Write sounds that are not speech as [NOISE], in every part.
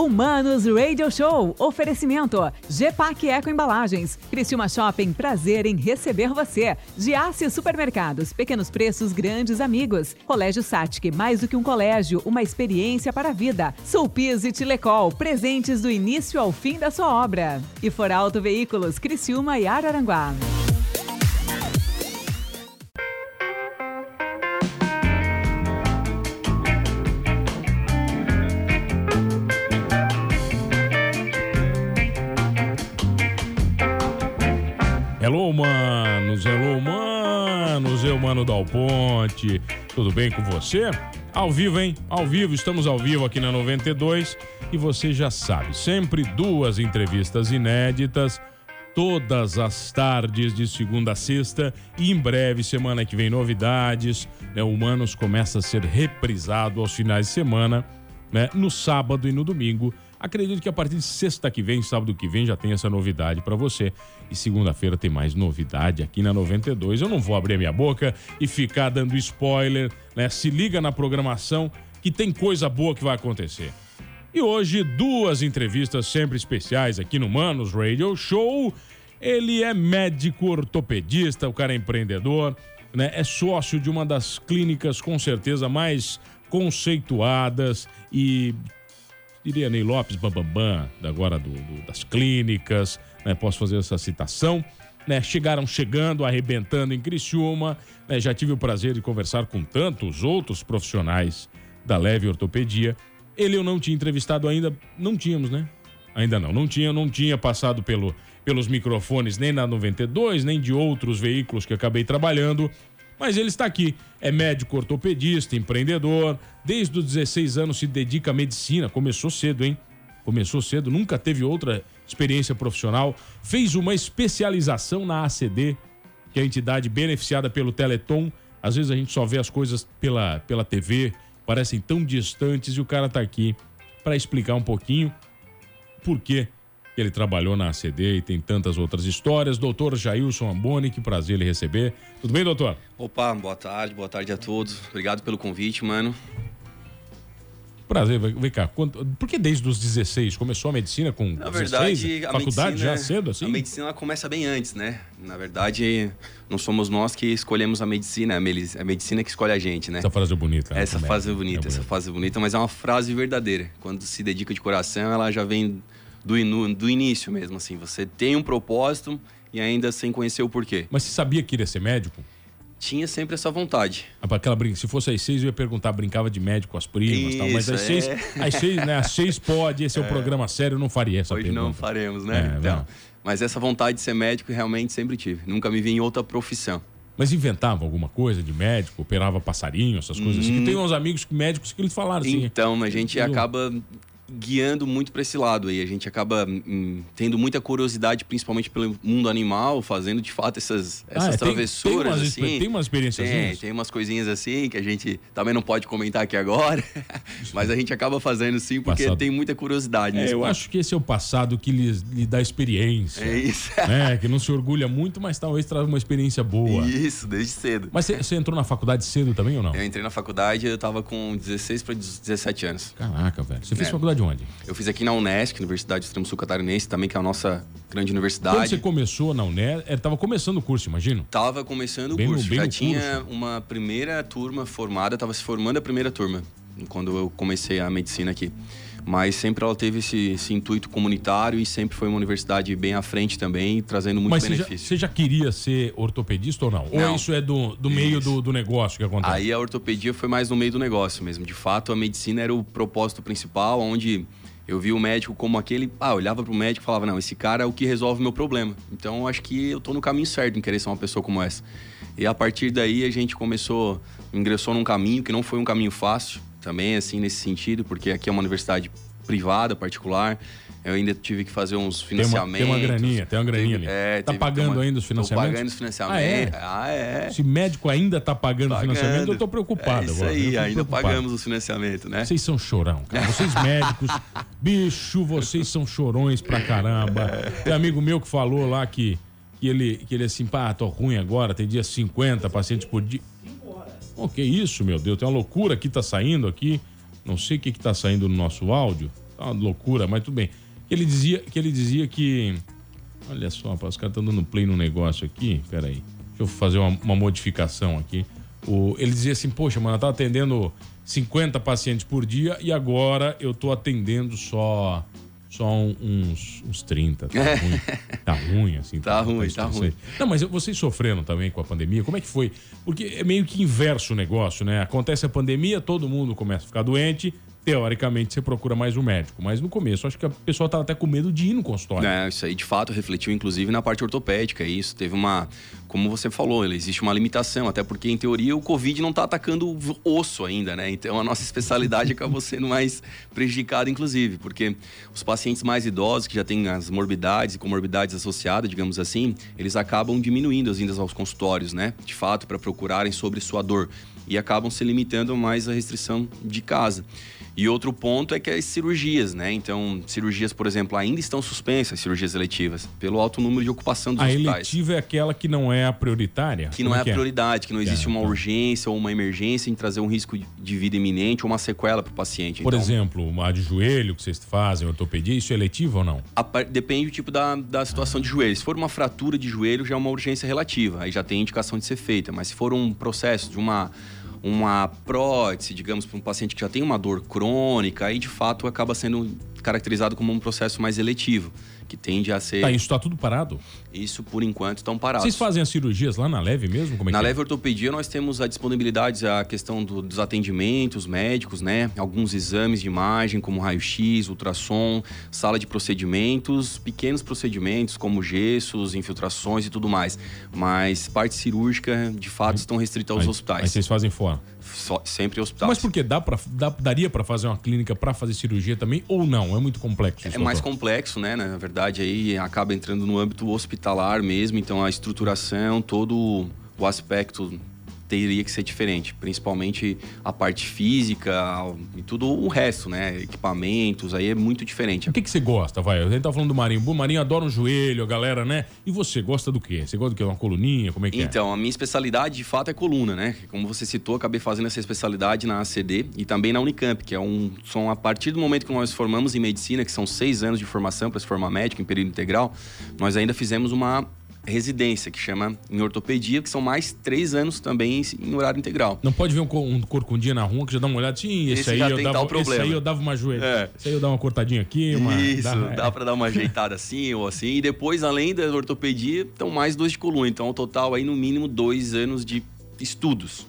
Humanos Radio Show. Oferecimento. GPAC Eco Embalagens. Criciúma Shopping. Prazer em receber você. Giasse Supermercados. Pequenos preços, grandes amigos. Colégio Satic. Mais do que um colégio, uma experiência para a vida. Sulpiz e Tilecol. Presentes do início ao fim da sua obra. E For Auto Veículos. Criciúma e Araranguá. Hello, manos, hello, manos, eu, mano Dal Ponte. Tudo bem com você? Ao vivo, hein? Ao vivo, estamos ao vivo aqui na 92 e você já sabe, sempre duas entrevistas inéditas, todas as tardes de segunda a sexta e em breve, semana que vem, novidades. Né? Humanos começa a ser reprisado aos finais de semana, né? No sábado e no domingo. Acredito que a partir de sexta que vem, sábado que vem, já tem essa novidade para você. E segunda-feira tem mais novidade aqui na 92. Eu não vou abrir minha boca e ficar dando spoiler, né? Se liga na programação que tem coisa boa que vai acontecer. E hoje, duas entrevistas sempre especiais aqui no Manos Radio Show. Ele é médico ortopedista, o cara é empreendedor, né? É sócio de uma das clínicas com certeza mais conceituadas e diria Ney Lopes Bambambam, agora do, do, das clínicas, né? Posso fazer essa citação. Né, chegaram chegando, arrebentando em Criciúma. Né, já tive o prazer de conversar com tantos outros profissionais da leve ortopedia. Ele eu não tinha entrevistado ainda, não tínhamos, né? Ainda não, não tinha, não tinha passado pelo, pelos microfones nem na 92, nem de outros veículos que acabei trabalhando. Mas ele está aqui. É médico ortopedista, empreendedor. Desde os 16 anos se dedica à medicina. Começou cedo, hein? Começou cedo, nunca teve outra experiência profissional. Fez uma especialização na ACD, que é a entidade beneficiada pelo Teleton. Às vezes a gente só vê as coisas pela, pela TV, parecem tão distantes, e o cara está aqui para explicar um pouquinho por que ele trabalhou na ACD e tem tantas outras histórias. Doutor Jailson Amboni, que prazer ele receber. Tudo bem, doutor? Opa, boa tarde, boa tarde a todos. Obrigado pelo convite, mano. Prazer, vem cá. Por que desde os 16? Começou a medicina com Na 16? verdade, a Faculdade medicina, já cedo, assim? A medicina começa bem antes, né? Na verdade, não somos nós que escolhemos a medicina, a meli- a medicina que escolhe a gente, né? Essa frase é bonita. né? Essa frase é bonita, essa frase é bonita, mas é uma frase verdadeira. Quando se dedica de coração, ela já vem do, inu- do início mesmo, assim. Você tem um propósito e ainda sem conhecer o porquê. Mas você sabia que iria ser médico? Tinha sempre essa vontade. Ah, Aquela brinca, se fosse às seis, eu ia perguntar, brincava de médico com as primas e tal. Mas Isso, às seis, é. às seis, né? Às seis pode, esse é, um [LAUGHS] programa sério, eu não faria essa Hoje pergunta. não faremos, né? É, então, não. mas essa vontade de ser médico realmente sempre tive. Nunca me vi em outra profissão. Mas inventava alguma coisa de médico, operava passarinho, essas coisas assim. Que tem uns amigos médicos que eles falaram assim. Então, a gente acaba guiando muito para esse lado aí. A gente acaba hum, tendo muita curiosidade, principalmente pelo mundo animal, fazendo de fato essas, Ah, essas é, tem- travessuras. tem umas assim. tem umas experiências Tem, assim? tem umas coisinhas assim que a gente também não pode comentar aqui agora, [LAUGHS] mas a gente acaba fazendo sim porque Passado. tem muita curiosidade É, eu ponto. acho que esse é o passado que lhe, lhe dá experiência. É isso. [LAUGHS] né? Que não se orgulha muito, mas talvez traz uma experiência boa. Isso, desde cedo. Mas você- você entrou na faculdade cedo também ou não? Eu entrei na faculdade, eu tava com 16 para 17 anos. Caraca, velho. Você fez É. faculdade onde? Eu fiz aqui na Unesc, Universidade do Extremo Sul Catarinense, também que é a nossa grande Quando universidade. você começou na UNED, ele tava começando o curso, imagino. Tava começando Bem o curso, bem já tinha curso. uma primeira turma formada, tava se formando a primeira turma quando eu comecei a medicina aqui. Mas sempre ela teve esse, esse intuito comunitário e sempre foi uma universidade bem à frente também, trazendo muito Mas você já, benefício. você já queria ser ortopedista ou não? Ou Não. isso é do, do meio do, do negócio que acontece? Aí a ortopedia foi mais no meio do negócio mesmo. De fato, a medicina era o propósito principal, onde eu vi o médico como aquele. Ah, olhava pro médico e falava: não, esse cara é o que resolve o meu problema. Então eu acho que eu tô no caminho certo em querer ser uma pessoa como essa. E a partir daí a gente começou, ingressou num caminho que não foi um caminho fácil, também, assim, nesse sentido, porque aqui é uma universidade privada, particular. Eu ainda tive que fazer uns Tem uma, financiamentos. tem uma graninha, tem uma graninha Teve- ali. é, tá teve- pagando uma- ainda os Tô financiamentos? pagando os financiamentos. Ah, Ah, é? Se médico ainda tá pagando, o financiamento, eu tô preocupado é isso agora. Aí, ainda preocupado. pagamos os financiamentos, né? Vocês são chorão, cara. Vocês médicos, [LAUGHS] bicho, vocês são chorões pra caramba. Tem amigo meu que falou lá que, que, ele, que ele assim, pá, tô ruim agora, tem dia 50 pacientes por dia. O que isso, meu Deus? Tem uma loucura que tá saindo aqui. Não sei o que que tá saindo no nosso áudio. tá uma loucura, mas tudo bem. Ele dizia que ele dizia que. Olha só, os caras estão dando play no negócio aqui. Pera aí. Deixa eu fazer uma, uma modificação aqui. O, ele dizia assim, poxa, mano, eu tava atendendo 50 pacientes por dia e agora eu tô atendendo só só uns, uns 30. Tá ruim. Tá ruim, assim. Tá, tá ruim, tá ruim. Não, mas vocês sofreram também com a pandemia. Como é que foi? Porque é meio que inverso o negócio, né? Acontece a pandemia, todo mundo começa a ficar doente, teoricamente você procura mais um médico. Mas no começo, acho que a pessoa estava até com medo de ir no consultório. É, isso aí de fato refletiu, inclusive, na parte ortopédica. Isso teve uma. Como você falou, existe uma limitação, até porque, em teoria, o Covid não está atacando o osso ainda, né? Então a nossa [LAUGHS] especialidade acabou sendo mais prejudicada, inclusive, porque os pacientes mais idosos, que já têm as morbidades e comorbidades associadas, digamos assim, eles acabam diminuindo as vindas aos consultórios, né? De fato, para procurarem sobre sua dor. E acabam se limitando mais à restrição de casa. E outro ponto é que as cirurgias, né? Então, cirurgias, por exemplo, ainda estão suspensas, cirurgias eletivas, pelo alto número de ocupação dos a hospitais. A eletiva é aquela que não é a prioritária? Que não Como é a é? prioridade, que não existe é, uma tá. urgência ou uma emergência em trazer um risco de vida iminente ou uma sequela para o paciente. Por então, exemplo, uma de joelho que vocês fazem, ortopedia, isso é eletivo ou não? A, depende do tipo da, da situação ah. de joelho. Se for uma fratura de joelho, já é uma urgência relativa, aí já tem indicação de ser feita. Mas se for um processo de uma uma prótese, digamos, para um paciente que já tem uma dor crônica, aí de fato acaba sendo caracterizado como um processo mais eletivo que tende a ser. Tá, isso está tudo parado? Isso, por enquanto, estão parados. Vocês fazem as cirurgias lá na Leve mesmo? Como é na é? Leve Ortopedia, nós temos a disponibilidade, a questão do, dos atendimentos médicos, né? Alguns exames de imagem, como raio-x, ultrassom, sala de procedimentos, pequenos procedimentos, como gessos, infiltrações e tudo mais. Mas parte cirúrgica, de fato, estão restritas aos hospitais. Mas vocês fazem fora? Só, sempre hospital. Mas por que dá pra, dá, daria para fazer uma clínica para fazer cirurgia também ou não? É muito complexo. É mais complexo, né? Na verdade, aí acaba entrando no âmbito hospitalar mesmo, então a estruturação, todo o aspecto teria que ser diferente, principalmente a parte física e tudo o resto, né? Equipamentos, aí é muito diferente. O que, que você gosta, vai? A gente tá falando do Marinho. O Marinho adora um joelho, a galera, né? E você gosta do quê? Você gosta do quê? Uma coluninha? Como é que então, é? Então, a minha especialidade de fato é coluna, né? Como você citou, acabei fazendo essa especialidade na ACD e também na Unicamp, que é um. São a partir do momento que nós formamos em medicina, que são seis anos de formação para se formar médico em período integral, nós ainda fizemos uma residência, que chama em ortopedia, que são mais três anos também em horário integral. Não pode ver um, um corcundinha na rua que já dá uma olhada assim, esse, esse aí, eu dava, esse aí eu dava uma joelha. É. Esse aí eu dava uma cortadinha aqui, uma. Isso, dá, dá é. para dar uma ajeitada assim ou assim. E depois, além da ortopedia, estão mais dois de coluna. Então, o total aí, no mínimo, dois anos de estudos.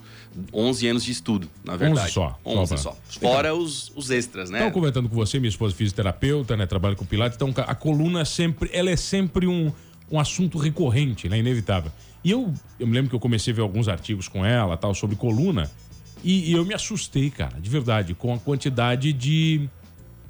11 anos de estudo, na verdade. 11 só. 11 só. Fora os, os extras, né? Estava comentando com você, minha esposa é fisioterapeuta, né? Trabalha com pilates. Então, a coluna é sempre, ela é sempre um um assunto recorrente, né? Inevitável. E eu, eu me lembro que eu comecei a ver alguns artigos com ela, tal, sobre coluna, e, e eu me assustei, cara, de verdade, com a quantidade de,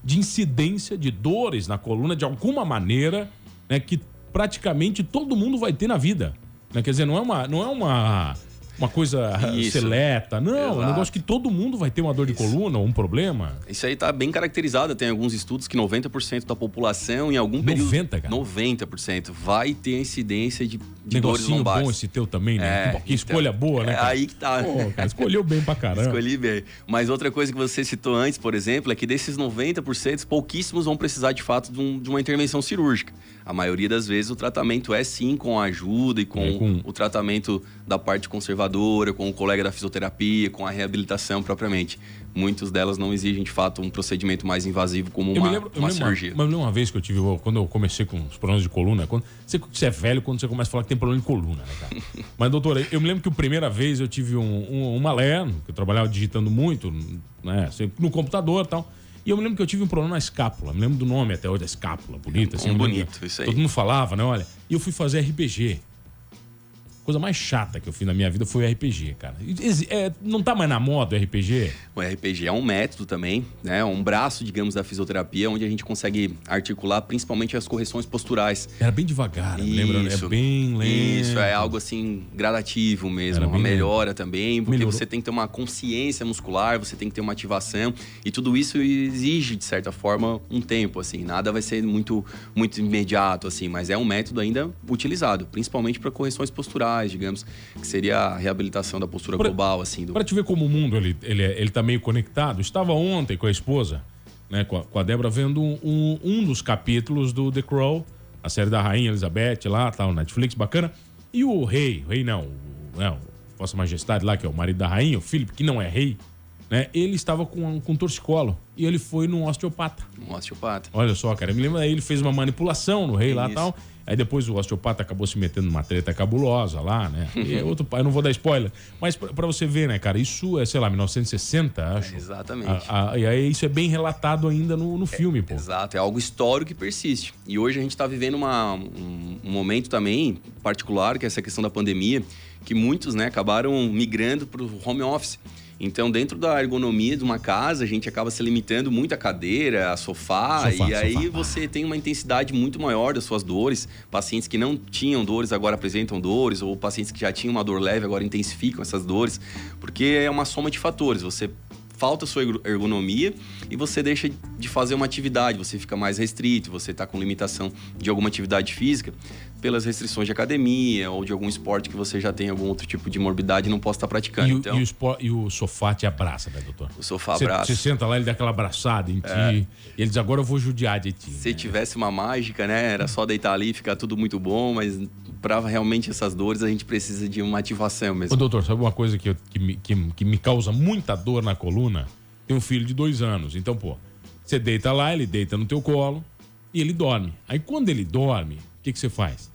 de incidência de dores na coluna, de alguma maneira, né? Que praticamente todo mundo vai ter na vida. Né? Quer dizer, não é uma. Não é uma uma coisa Isso. seleta. Não, Exato. é um negócio que todo mundo vai ter uma dor de Isso. coluna ou um problema. Isso aí tá bem caracterizado. Tem alguns estudos que 90% da população, em algum período. 90, cara? 90% vai ter incidência de, de dores lombares. bom esse teu também, né? É, que escolha então, boa, né? É aí que tá. Pô, cara, escolheu bem pra caramba. Escolhi bem. Mas outra coisa que você citou antes, por exemplo, é que desses 90%, pouquíssimos vão precisar de fato de, um, de uma intervenção cirúrgica. A maioria das vezes o tratamento é sim com a ajuda e com, é, com... o tratamento da parte conservadora, com o colega da fisioterapia, com a reabilitação propriamente. Muitas delas não exigem, de fato, um procedimento mais invasivo como uma, lembro, uma cirurgia. Mas uma vez que eu tive, quando eu comecei com os problemas de coluna, quando, você, você é velho quando você começa a falar que tem problema de coluna, né, cara? [LAUGHS] mas, doutora, eu me lembro que a primeira vez eu tive um, um, uma LER, que eu trabalhava digitando muito, né, no computador e tal. E eu me lembro que eu tive um problema na escápula. Me lembro do nome até hoje, a escápula, bonita. Assim, um bonito, isso aí. Todo mundo falava, né? Olha. E eu fui fazer RPG coisa mais chata que eu fiz na minha vida foi o RPG, cara. É, não tá mais na moda o RPG? O RPG é um método também, né? Um braço, digamos, da fisioterapia, onde a gente consegue articular principalmente as correções posturais. Era bem devagar, lembrando, é bem lento. Isso, é algo assim gradativo mesmo, uma melhora lento. também, porque Melhorou. você tem que ter uma consciência muscular, você tem que ter uma ativação e tudo isso exige de certa forma um tempo, assim. Nada vai ser muito muito imediato assim, mas é um método ainda utilizado, principalmente para correções posturais digamos, que seria a reabilitação da postura pra, global, assim. Do... Para te ver como o mundo ele, ele, é, ele tá meio conectado. Estava ontem com a esposa né, com a, com a Débora, vendo um, um, um dos capítulos do The Crow, a série da Rainha Elizabeth lá, tal, Netflix, bacana. E o rei, o rei não, o, não, Vossa Majestade lá, que é o marido da rainha, o Philip, que não é rei, né? Ele estava com, com torcicolo e ele foi num osteopata. Um osteopata. Olha só, cara, me lembra aí, ele fez uma manipulação no rei lá e tal. Aí depois o osteopata acabou se metendo numa treta cabulosa lá, né? [LAUGHS] E é outro pai, não vou dar spoiler. Mas para você ver, né, cara, isso é, sei lá, 1960, acho. É, exatamente. A, a, e aí isso é bem relatado ainda no, no filme, é, pô. Exato, é algo histórico que persiste. E hoje a gente tá vivendo uma, um, um momento também particular, que é essa questão da pandemia, que muitos, né, acabaram migrando para o home office. Então, dentro da ergonomia de uma casa, a gente acaba se limitando muito a cadeira, a sofá, sofá e aí sofá. você tem uma intensidade muito maior das suas dores. Pacientes que não tinham dores agora apresentam dores, ou pacientes que já tinham uma dor leve agora intensificam essas dores, porque é uma soma de fatores. Você falta sua ergonomia e você deixa de fazer uma atividade, você fica mais restrito, você está com limitação de alguma atividade física pelas restrições de academia ou de algum esporte que você já tem algum outro tipo de morbidade e não possa estar praticando. E, então, e, o, e o sofá te abraça, né, doutor? O sofá abraça. Você senta lá, ele dá aquela abraçada em ti. É. E ele diz, agora eu vou judiar de ti. Se né? tivesse uma mágica, né? Era só deitar ali e ficar tudo muito bom, mas para realmente essas dores a gente precisa de uma ativação mesmo. Ô, doutor, sabe uma coisa que, eu, que, me, que, que me causa muita dor na coluna? Tem um filho de dois anos. Então, pô, você deita lá, ele deita no teu colo e ele dorme. Aí quando ele dorme, o que, que você faz?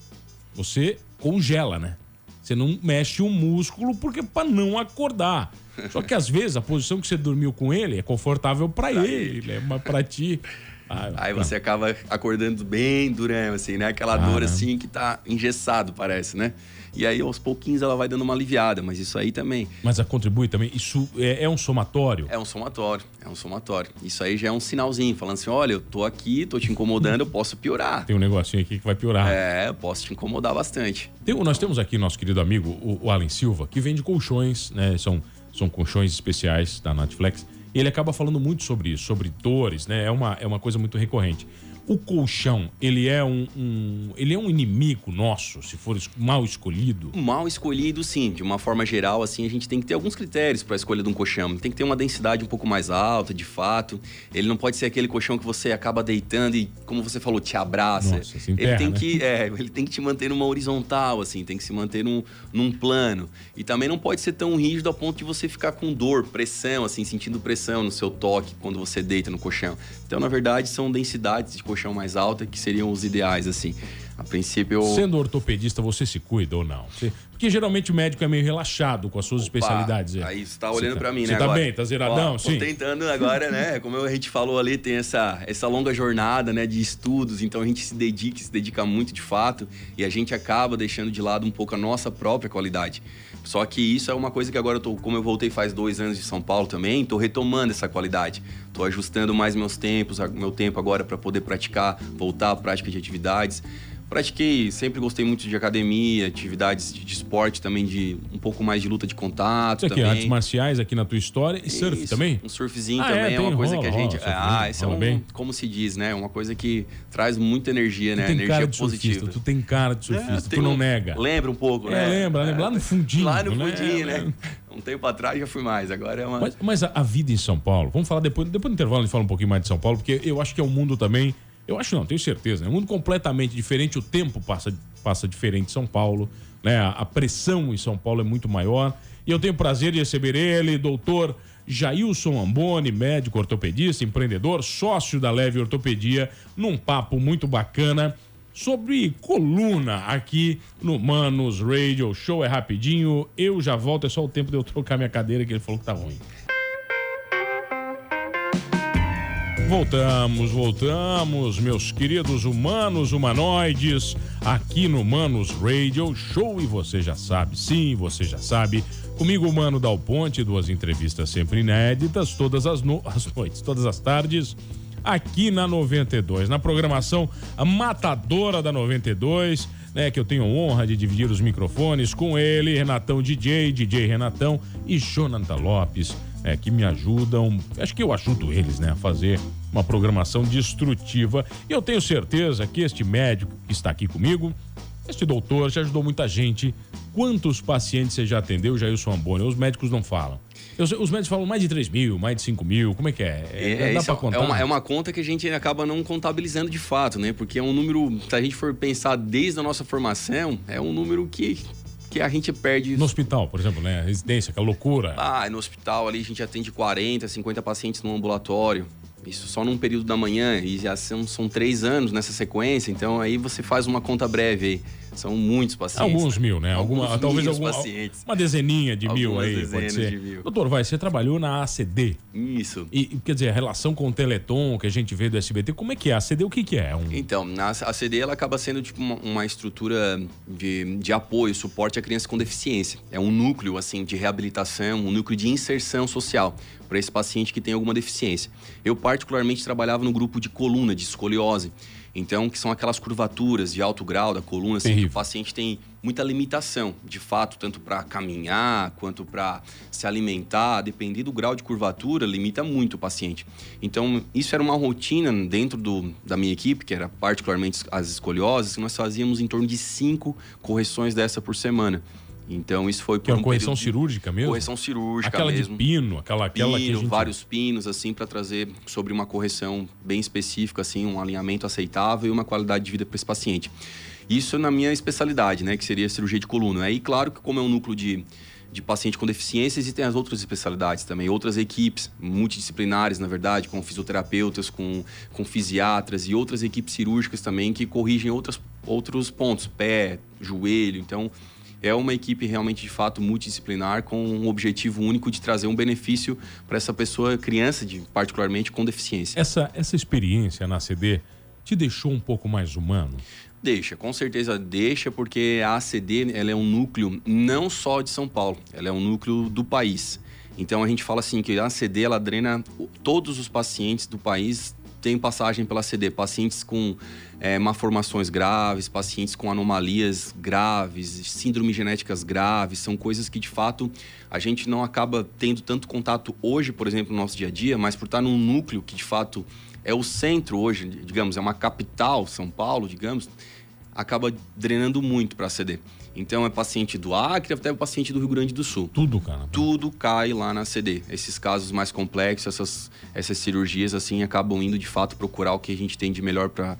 Você congela, né? Você não mexe o músculo porque para não acordar. Só que às vezes a posição que você dormiu com ele é confortável para ele, ele, né? Mas para ti [LAUGHS] ah, Aí você acaba acordando bem durão, assim, né? Aquela ah, dor assim que tá engessado, parece, né? E aí, aos pouquinhos, ela vai dando uma aliviada, mas isso aí também. Mas a contribui também? Isso é, é, um somatório? É um somatório, é um somatório. Isso aí já é um sinalzinho, falando assim: olha, eu tô aqui, tô te incomodando, eu posso piorar. Tem um negocinho aqui que vai piorar. É, eu posso te incomodar bastante. Tem, nós temos aqui nosso querido amigo, o, o Alan Silva, que vende colchões, né? São, são colchões especiais da Netflix. E ele acaba falando muito sobre isso, sobre dores, né? É uma, é uma coisa muito recorrente o colchão, ele é um, um, ele é um inimigo nosso, se for mal escolhido? Mal escolhido, sim. De uma forma geral, assim, a gente tem que ter alguns critérios para a escolha de um colchão. Tem que ter uma densidade um pouco mais alta, de fato. Ele não pode ser aquele colchão que você acaba deitando e, como você falou, te abraça. Nossa, se enterra, ele tem né? que, é, ele tem que te manter numa horizontal, assim, tem que se manter num, num plano. E também não pode ser tão rígido a ponto de você ficar com dor, pressão, assim, sentindo pressão no seu toque quando você deita no colchão. Então, na verdade, são densidades de colchão colchão mais alta, que seriam os ideais, assim. A princípio. Eu... Sendo ortopedista, você se cuida ou não? Você... Porque geralmente o médico é meio relaxado com as suas Opa, especialidades. É. Aí você tá olhando tá... para mim, né? Você tá agora. bem, tá zeradão, Ó, sim. Tô tentando agora, né? [LAUGHS] Como a gente falou ali, tem essa, essa longa jornada, né, de estudos, então a gente se dedica, se dedica muito de fato, e a gente acaba deixando de lado um pouco a nossa própria qualidade. Só que isso é uma coisa que agora eu tô, como eu voltei faz dois anos de São Paulo também, tô retomando essa qualidade. Tô ajustando mais meus tempos, meu tempo agora para poder praticar, voltar à prática de atividades. Pratiquei, sempre gostei muito de academia, atividades de, de, esporte também, de um pouco mais de luta de contato Isso aqui, também. artes marciais aqui na tua história e surf Isso, também? Um surfzinho ah, também é, é uma coisa rola, que a gente... Rola, ah, isso é um, bem. como se diz, né? Uma coisa que traz muita energia, né? Energia positiva. Surfista, tu tem cara de surfista, é, tu não um, nega. Lembra um pouco, é, né? lembra, lembra. Lá no fundinho. Lá no né? fundinho, né? né? Um tempo atrás já fui mais, agora é uma... Mas, mas a, a, vida em São Paulo, vamos falar depois, depois do intervalo a gente fala um pouquinho mais de São Paulo, porque eu acho que é um mundo também eu acho não, tenho certeza. É um mundo completamente diferente. O tempo passa, passa diferente em São Paulo. Né? A pressão em São Paulo é muito maior. E eu tenho o prazer de receber ele, doutor Jailson Amboni, médico ortopedista, empreendedor, sócio da Leve Ortopedia, num papo muito bacana sobre coluna aqui no Manos Radio Show. É rapidinho, eu já volto, é só o tempo de eu trocar minha cadeira que ele falou que tá ruim. Voltamos, voltamos, meus queridos humanos, humanoides, aqui no Manos Radio Show. E você já sabe, sim, você já sabe. Comigo, Mano Dal Ponte, duas entrevistas sempre inéditas, todas as, no... [LAUGHS] as noites, todas as tardes, aqui na 92. Na programação matadora da 92, né? Que eu tenho honra de dividir os microfones com ele, Renatão DJ, DJ Renatão e Jonathan Lopes é, que me ajudam, acho que eu ajudo eles, né, a fazer uma programação destrutiva. E eu tenho certeza que este médico que está aqui comigo, este doutor, já ajudou muita gente. Quantos pacientes você já atendeu, Jailson Amboni? Os médicos não falam. os médicos falam mais de 3 mil, mais de 5 mil, como é que é? é, é dá contar? É uma, é uma conta que a gente acaba não contabilizando de fato, né? Porque é um número, se a gente for pensar desde a nossa formação, é um número que que a gente perde. No hospital, por exemplo, né? Residência, que é loucura. Ah, no hospital ali a gente atende 40, 50 pacientes no ambulatório. Isso só num período da manhã, e já são, são três anos nessa sequência, então aí você faz uma conta breve aí. São muitos pacientes. Alguns mil, né? Alguma, Alguns talvez alguma, pacientes. uma dezeninha de Algumas mil aí, pode ser. Mil. Doutor, vai, você trabalhou na ACD. Isso. E, quer dizer, a relação com o Teleton que a gente vê do SBT, como é que é? A ACD o que, que é? Um... Então, a ACD ela acaba sendo tipo uma, uma estrutura de, de apoio, suporte à criança com deficiência. É um núcleo, assim, de reabilitação, um núcleo de inserção social para esse paciente que tem alguma deficiência. Eu, particularmente, trabalhava no grupo de coluna, de escoliose. Então, que são aquelas curvaturas de alto grau da coluna, assim, que o paciente tem muita limitação, de fato, tanto para caminhar quanto para se alimentar, dependendo do grau de curvatura, limita muito o paciente. Então, isso era uma rotina dentro do, da minha equipe, que era particularmente as escolioses, que nós fazíamos em torno de cinco correções dessa por semana. Então isso foi por que é uma um correção cirúrgica mesmo? Correção cirúrgica aquela mesmo. de pino, aquela aquela pino, gente... vários pinos assim para trazer sobre uma correção bem específica assim, um alinhamento aceitável e uma qualidade de vida para esse paciente. Isso na minha especialidade, né, que seria cirurgia de coluna. Aí claro que como é um núcleo de de paciente com deficiência, existem as outras especialidades também, outras equipes multidisciplinares, na verdade, com fisioterapeutas, com, com fisiatras e outras equipes cirúrgicas também que corrigem outras, outros pontos, pé, joelho. Então, é uma equipe realmente de fato multidisciplinar com um objetivo único de trazer um benefício para essa pessoa, criança, de, particularmente com deficiência. Essa, essa experiência na CD te deixou um pouco mais humano? Deixa, com certeza deixa, porque a ACD ela é um núcleo não só de São Paulo, ela é um núcleo do país. Então a gente fala assim que a ACD ela drena todos os pacientes do país tem passagem pela CD, pacientes com é, malformações graves, pacientes com anomalias graves, síndromes genéticas graves, são coisas que de fato a gente não acaba tendo tanto contato hoje, por exemplo, no nosso dia a dia, mas por estar num núcleo que de fato é o centro hoje, digamos, é uma capital, São Paulo, digamos, acaba drenando muito para a CD. Então é paciente do Acre até o paciente do Rio Grande do Sul. Tudo, cara. Tudo cai lá na CD. Esses casos mais complexos, essas, essas cirurgias, assim, acabam indo de fato procurar o que a gente tem de melhor para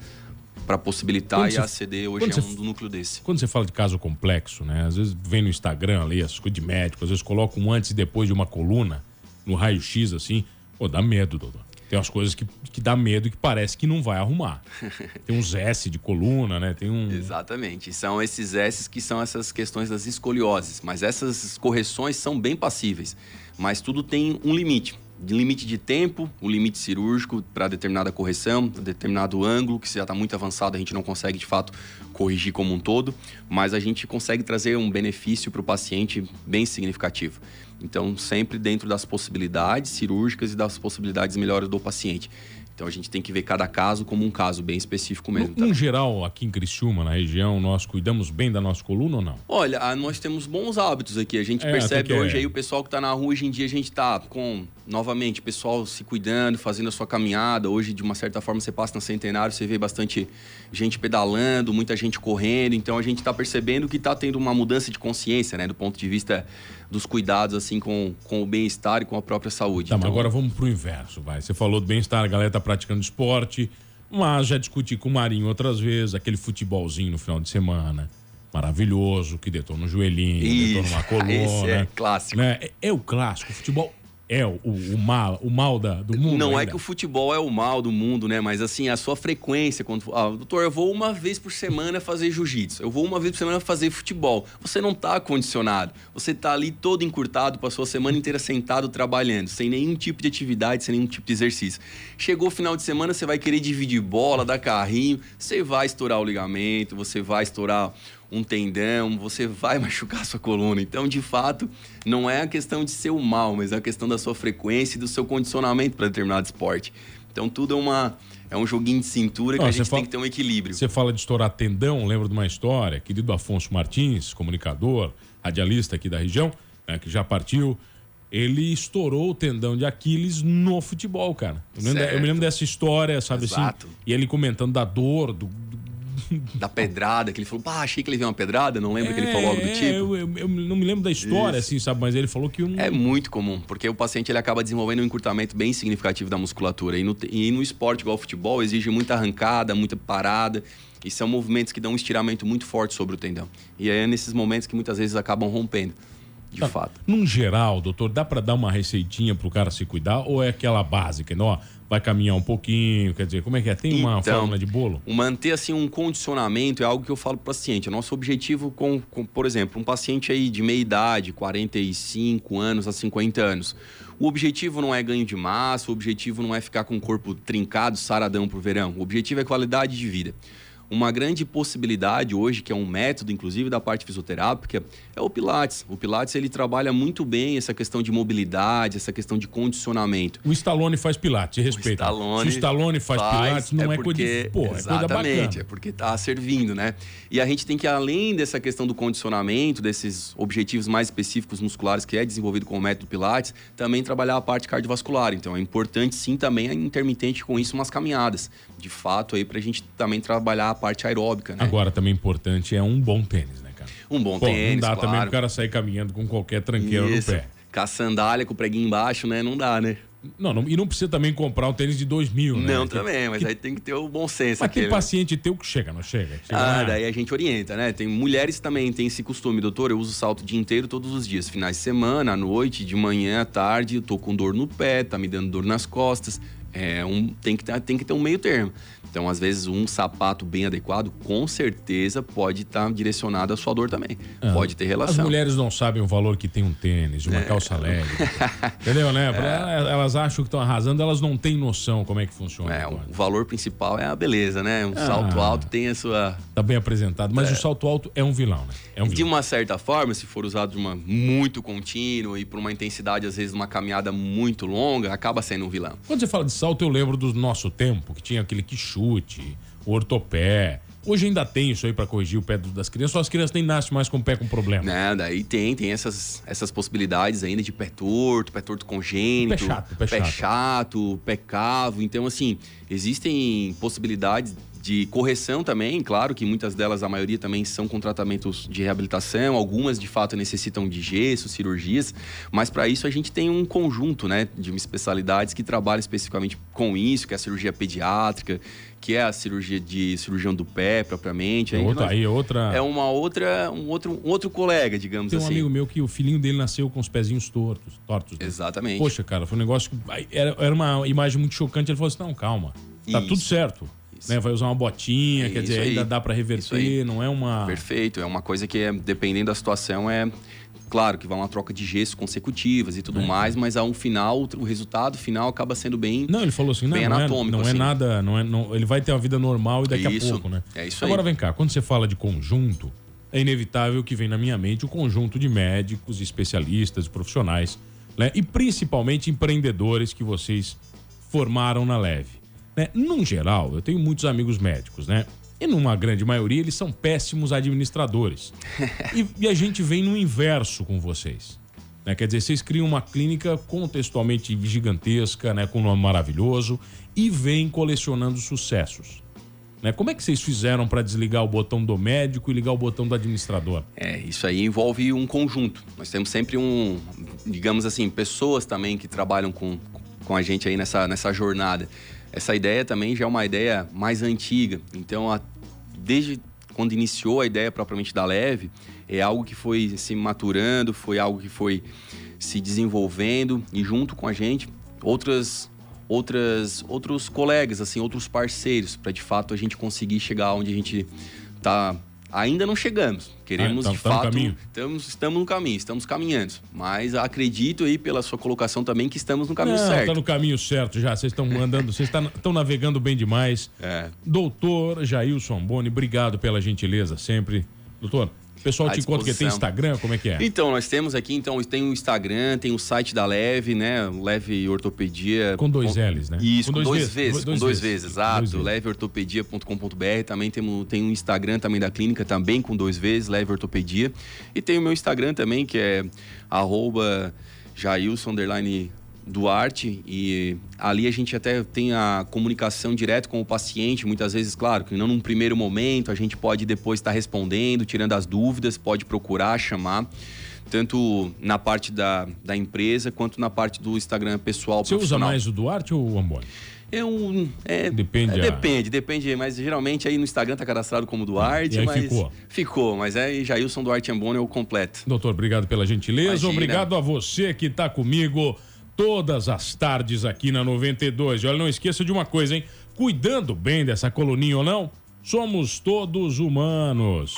para possibilitar quando e a CD hoje é um do núcleo desse. Quando você fala de caso complexo, né? Às vezes vem no Instagram ali, as coisas de médico, às vezes coloca um antes e depois de uma coluna no raio-x assim, pô, dá medo, doutor. Tem umas coisas que, que dá medo e que parece que não vai arrumar. [LAUGHS] Tem uns S de coluna, né? Tem um. Exatamente. São esses S que são essas questões das escolioses. Mas essas correções são bem passíveis. Mas tudo tem um limite. Limite de tempo, o limite cirúrgico para determinada correção, determinado ângulo, que já está muito avançado, a gente não consegue de fato corrigir como um todo, mas a gente consegue trazer um benefício para o paciente bem significativo. Então, sempre dentro das possibilidades cirúrgicas e das possibilidades melhores do paciente. Então a gente tem que ver cada caso como um caso bem específico mesmo. No, tá? geral, aqui em Criciúma, na região, nós cuidamos bem da nossa coluna ou não? Olha, nós temos bons hábitos aqui. A gente é, percebe hoje é. aí o pessoal que está na rua, hoje em dia a gente está com, novamente, pessoal se cuidando, fazendo a sua caminhada. Hoje, de uma certa forma, você passa na Centenário, você vê bastante gente pedalando, muita gente correndo. Então a gente está percebendo que está tendo uma mudança de consciência, né? Do ponto de vista dos cuidados assim com, com o bem-estar e com a própria saúde. Tá, então... mas agora vamos pro inverso, vai. Você falou do bem-estar, a galera tá praticando esporte, mas já discuti com o Marinho outras vezes, aquele futebolzinho no final de semana. Maravilhoso, que detona no joelhinho, Isso, detona uma coluna. Esse é clássico. Né? É, é o clássico. O futebol é o, o, mal, o mal da, do mundo. Não ainda. é que o futebol é o mal do mundo, né? Mas assim, a sua frequência. Quando, ah, doutor, eu vou uma vez por semana fazer jiu-jitsu. Eu vou uma vez por semana fazer futebol. Você não está condicionado. Você está ali todo encurtado, passou a semana inteira sentado trabalhando, sem nenhum tipo de atividade, sem nenhum tipo de exercício. Chegou o final de semana, você vai querer dividir bola, dar carrinho, você vai estourar o ligamento, você vai estourar um tendão, você vai [LAUGHS] machucar a sua coluna. Então, de fato, não é a questão de ser o mal, mas é a questão da sua frequência e do seu condicionamento para determinado esporte. Então, tudo é uma é um joguinho de cintura que a gente fala, tem que ter um equilíbrio. Você fala de estourar tendão, lembro de uma história, querido Afonso Martins, comunicador, radialista aqui da região, né, que já partiu. Ele estourou o tendão de Aquiles no futebol, cara. Eu, lembro, eu me lembro dessa história, sabe assim? Exato. assim? E ele comentando da dor, do, [LAUGHS] da pedrada, que ele falou, pá, achei que ele viu uma pedrada, não lembro é, que ele falou algo do é, tipo. Eu, eu, eu, não me lembro da história, Isso. assim, sabe? Mas ele falou que... Um... É muito comum, porque o paciente ele acaba desenvolvendo um encurtamento bem significativo da musculatura. E no, e no esporte igual ao futebol, exige muita arrancada, muita parada. E são movimentos que dão um estiramento muito forte sobre o tendão. E é nesses momentos que muitas vezes acabam rompendo de tá. fato. Num geral, doutor, dá para dar uma receitinha pro cara se cuidar ou é aquela básica, não? Ó, vai caminhar um pouquinho, quer dizer, como é que é? Tem uma então, fórmula de bolo? Manter assim um condicionamento é algo que eu falo pro paciente. Nosso objetivo com, com, por exemplo, um paciente aí de meia idade, 45 anos a 50 anos. O objetivo não é ganho de massa, o objetivo não é ficar com o corpo trincado, saradão pro verão. O objetivo é qualidade de vida. Uma grande possibilidade hoje, que é um método, inclusive, da parte fisioterápica, é o Pilates. O Pilates ele trabalha muito bem essa questão de mobilidade, essa questão de condicionamento. O Stallone faz Pilates, respeita. O Stallone Se o Stallone faz, faz Pilates, não é, é porque, coisa, pô, exatamente, é, é porque está servindo, né? E a gente tem que, além dessa questão do condicionamento, desses objetivos mais específicos musculares que é desenvolvido com o método Pilates, também trabalhar a parte cardiovascular. Então é importante sim também a intermitente com isso umas caminhadas. De fato aí para a gente também trabalhar parte aeróbica, né? Agora, também importante é um bom tênis, né, cara? Um bom Pô, tênis, Não dá claro. também o cara sair caminhando com qualquer tranqueira no pé. Com a sandália, com o preguinho embaixo, né? Não dá, né? Não, não, e não precisa também comprar um tênis de dois mil, né? Não, também, mas que, aí tem que ter o bom senso. Mas aquele, tem paciente teu que chega, não chega? chega ah, lá. daí a gente orienta, né? Tem mulheres também têm esse costume, doutor. Eu uso salto o dia inteiro, todos os dias. Finais de semana, à noite, de manhã, à tarde, eu tô com dor no pé, tá me dando dor nas costas. É um, tem, que ter, tem que ter um meio termo. Então, às vezes, um sapato bem adequado, com certeza, pode estar tá direcionado à sua dor também. Ah, pode ter relação. As mulheres não sabem o valor que tem um tênis, uma é. calça leve. [LAUGHS] entendeu, né? É. Elas acham que estão arrasando, elas não têm noção como é que funciona. É, o valor principal é a beleza, né? Um ah, salto alto tem a sua. Tá bem apresentado. Mas é. o salto alto é um vilão, né? É um vilão. De uma certa forma, se for usado de uma muito contínua e por uma intensidade, às vezes, uma caminhada muito longa, acaba sendo um vilão. Quando você fala de salto, eu lembro do nosso tempo, que tinha aquele que chute, ortopé. Hoje ainda tem isso aí para corrigir o pé das crianças, só as crianças nem nascem mais com o pé com problema. Não, daí tem, tem essas, essas possibilidades ainda de pé torto, pé torto congênito, pé chato, pé, pé chato. chato, pé cavo. Então, assim, existem possibilidades de correção também, claro que muitas delas, a maioria também são com tratamentos de reabilitação, algumas de fato necessitam de gesso, cirurgias, mas para isso a gente tem um conjunto, né, de especialidades que trabalham especificamente com isso, que é a cirurgia pediátrica, que é a cirurgia de cirurgião do pé propriamente. É outra, aí é outra. É uma outra, um outro, um outro colega, digamos Tem assim. Tem um amigo meu que o filhinho dele nasceu com os pezinhos tortos, tortos. Né? Exatamente. Poxa, cara, foi um negócio que era, era uma imagem muito chocante. Ele falou assim: "Não, calma. Tá Isso. tudo certo. Né? Vai usar uma botinha, é quer dizer, aí. ainda dá para reverter, não é uma. Perfeito, é uma coisa que, é, dependendo da situação, é. Claro que vai uma troca de gestos consecutivas e tudo é. mais, mas ao final, o resultado final acaba sendo bem. Não, ele falou assim, não, não, é, não assim. é nada, não é, não, ele vai ter uma vida normal e daqui isso, a pouco, né? É isso Agora aí. vem cá, quando você fala de conjunto, é inevitável que vem na minha mente o conjunto de médicos, especialistas, profissionais, né? E principalmente empreendedores que vocês formaram na Leve. Né? Num geral, eu tenho muitos amigos médicos, né? E numa grande maioria, eles são péssimos administradores. [LAUGHS] e, e, a gente vem no inverso com vocês. Né? Quer dizer, vocês criam uma clínica contextualmente gigantesca, né? com um nome maravilhoso, e vêm colecionando sucessos. Né? Como é que vocês fizeram para desligar o botão do médico e ligar o botão do administrador? É, isso aí envolve um conjunto. Nós temos sempre um, digamos assim, pessoas também que trabalham com, com a gente aí nessa, nessa jornada. Essa ideia também já é uma ideia mais antiga. Então, a, desde quando iniciou a ideia propriamente da Leve, é algo que foi se maturando, foi algo que foi se desenvolvendo e junto com a gente outras outras outros colegas assim, outros parceiros para de fato a gente conseguir chegar onde a gente está Ainda não chegamos. Queremos, ah, de tá fato, estamos, estamos no caminho, estamos caminhando. Mas acredito aí, pela sua colocação também, que estamos no caminho não, certo. Está no caminho certo já. Vocês estão andando, vocês estão navegando bem demais. É. Doutor Jailson Boni, obrigado pela gentileza sempre. Doutor, o pessoal te conta que tem Instagram, como é que é? Então, nós temos aqui, então, tem o Instagram, tem o site da Leve, né? Leve Ortopedia. Com dois L's, né? Isso, com, com dois, dois vezes, com dois vezes, exato. leveortopedia.com.br, também tem, tem um Instagram também da clínica, também com dois vezes, Leve Ortopedia. E tem o meu Instagram também, que é arroba Jailson, Duarte e ali a gente até tem a comunicação direta com o paciente, muitas vezes, claro, que não num primeiro momento, a gente pode depois estar respondendo, tirando as dúvidas, pode procurar, chamar tanto na parte da, da empresa quanto na parte do Instagram pessoal. Você usa mais o Duarte ou o Amboni? Eu, é, depende. É, depende, depende. Mas geralmente aí no Instagram tá cadastrado como Duarte. Mas ficou. Ficou, mas é Jailson Duarte Amboni é o completo. Doutor, obrigado pela gentileza. Imagina. Obrigado a você que tá comigo todas as tardes aqui na 92. E olha, não esqueça de uma coisa, hein? Cuidando bem dessa coluninha ou não, somos todos humanos.